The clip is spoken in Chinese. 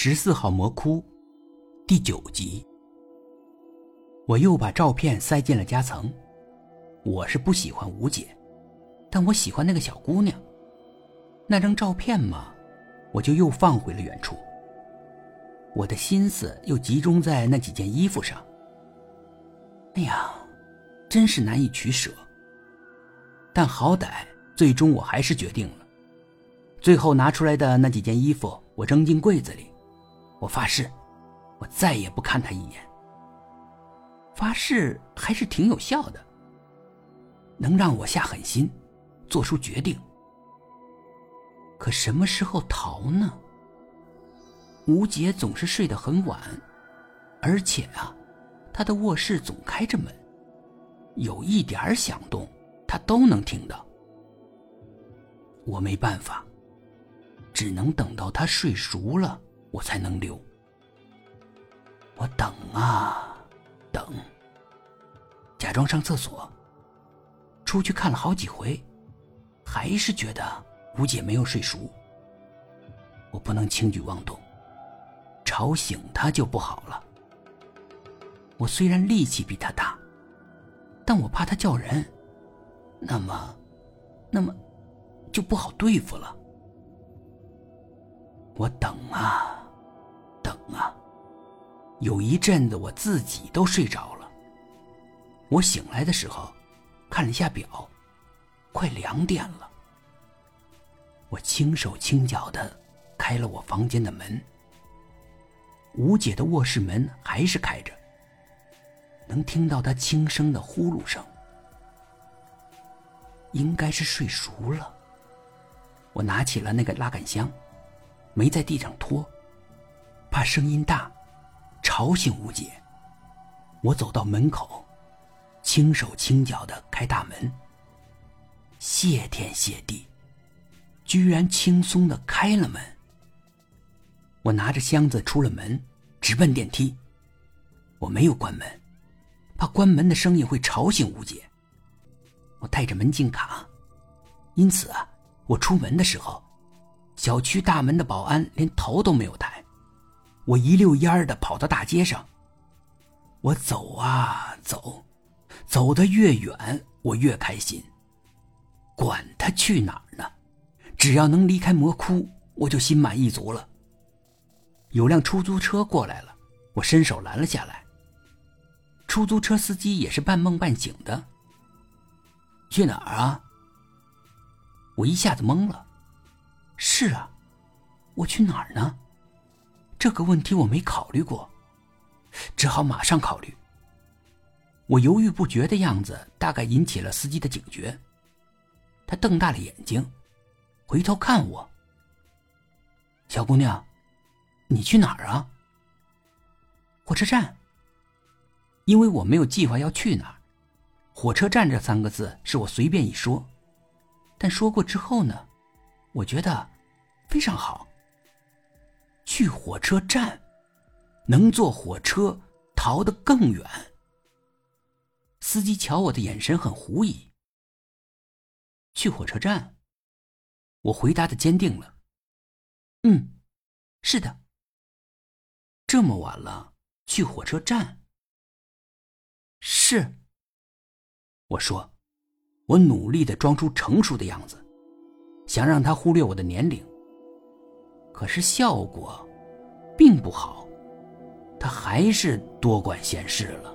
十四号魔窟，第九集。我又把照片塞进了夹层。我是不喜欢吴姐，但我喜欢那个小姑娘。那张照片嘛，我就又放回了原处。我的心思又集中在那几件衣服上。哎呀，真是难以取舍。但好歹最终我还是决定了。最后拿出来的那几件衣服，我扔进柜子里。我发誓，我再也不看他一眼。发誓还是挺有效的，能让我下狠心，做出决定。可什么时候逃呢？吴杰总是睡得很晚，而且啊，他的卧室总开着门，有一点响动，他都能听到。我没办法，只能等到他睡熟了。我才能留。我等啊，等。假装上厕所，出去看了好几回，还是觉得吴姐没有睡熟。我不能轻举妄动，吵醒她就不好了。我虽然力气比她大，但我怕她叫人，那么，那么，就不好对付了。我等啊。有一阵子我自己都睡着了。我醒来的时候，看了一下表，快两点了。我轻手轻脚的开了我房间的门。吴姐的卧室门还是开着，能听到她轻声的呼噜声。应该是睡熟了。我拿起了那个拉杆箱，没在地上拖。怕声音大，吵醒吴姐。我走到门口，轻手轻脚的开大门。谢天谢地，居然轻松的开了门。我拿着箱子出了门，直奔电梯。我没有关门，怕关门的声音会吵醒吴姐。我带着门禁卡，因此啊，我出门的时候，小区大门的保安连头都没有抬。我一溜烟儿的跑到大街上。我走啊走，走得越远，我越开心。管他去哪儿呢，只要能离开魔窟，我就心满意足了。有辆出租车过来了，我伸手拦了下来。出租车司机也是半梦半醒的。去哪儿啊？我一下子懵了。是啊，我去哪儿呢？这个问题我没考虑过，只好马上考虑。我犹豫不决的样子，大概引起了司机的警觉。他瞪大了眼睛，回头看我：“小姑娘，你去哪儿啊？”“火车站。”因为我没有计划要去哪儿，“火车站”这三个字是我随便一说，但说过之后呢，我觉得非常好。去火车站，能坐火车逃得更远。司机瞧我的眼神很狐疑。去火车站，我回答的坚定了。嗯，是的。这么晚了，去火车站？是。我说，我努力的装出成熟的样子，想让他忽略我的年龄。可是效果并不好，他还是多管闲事了。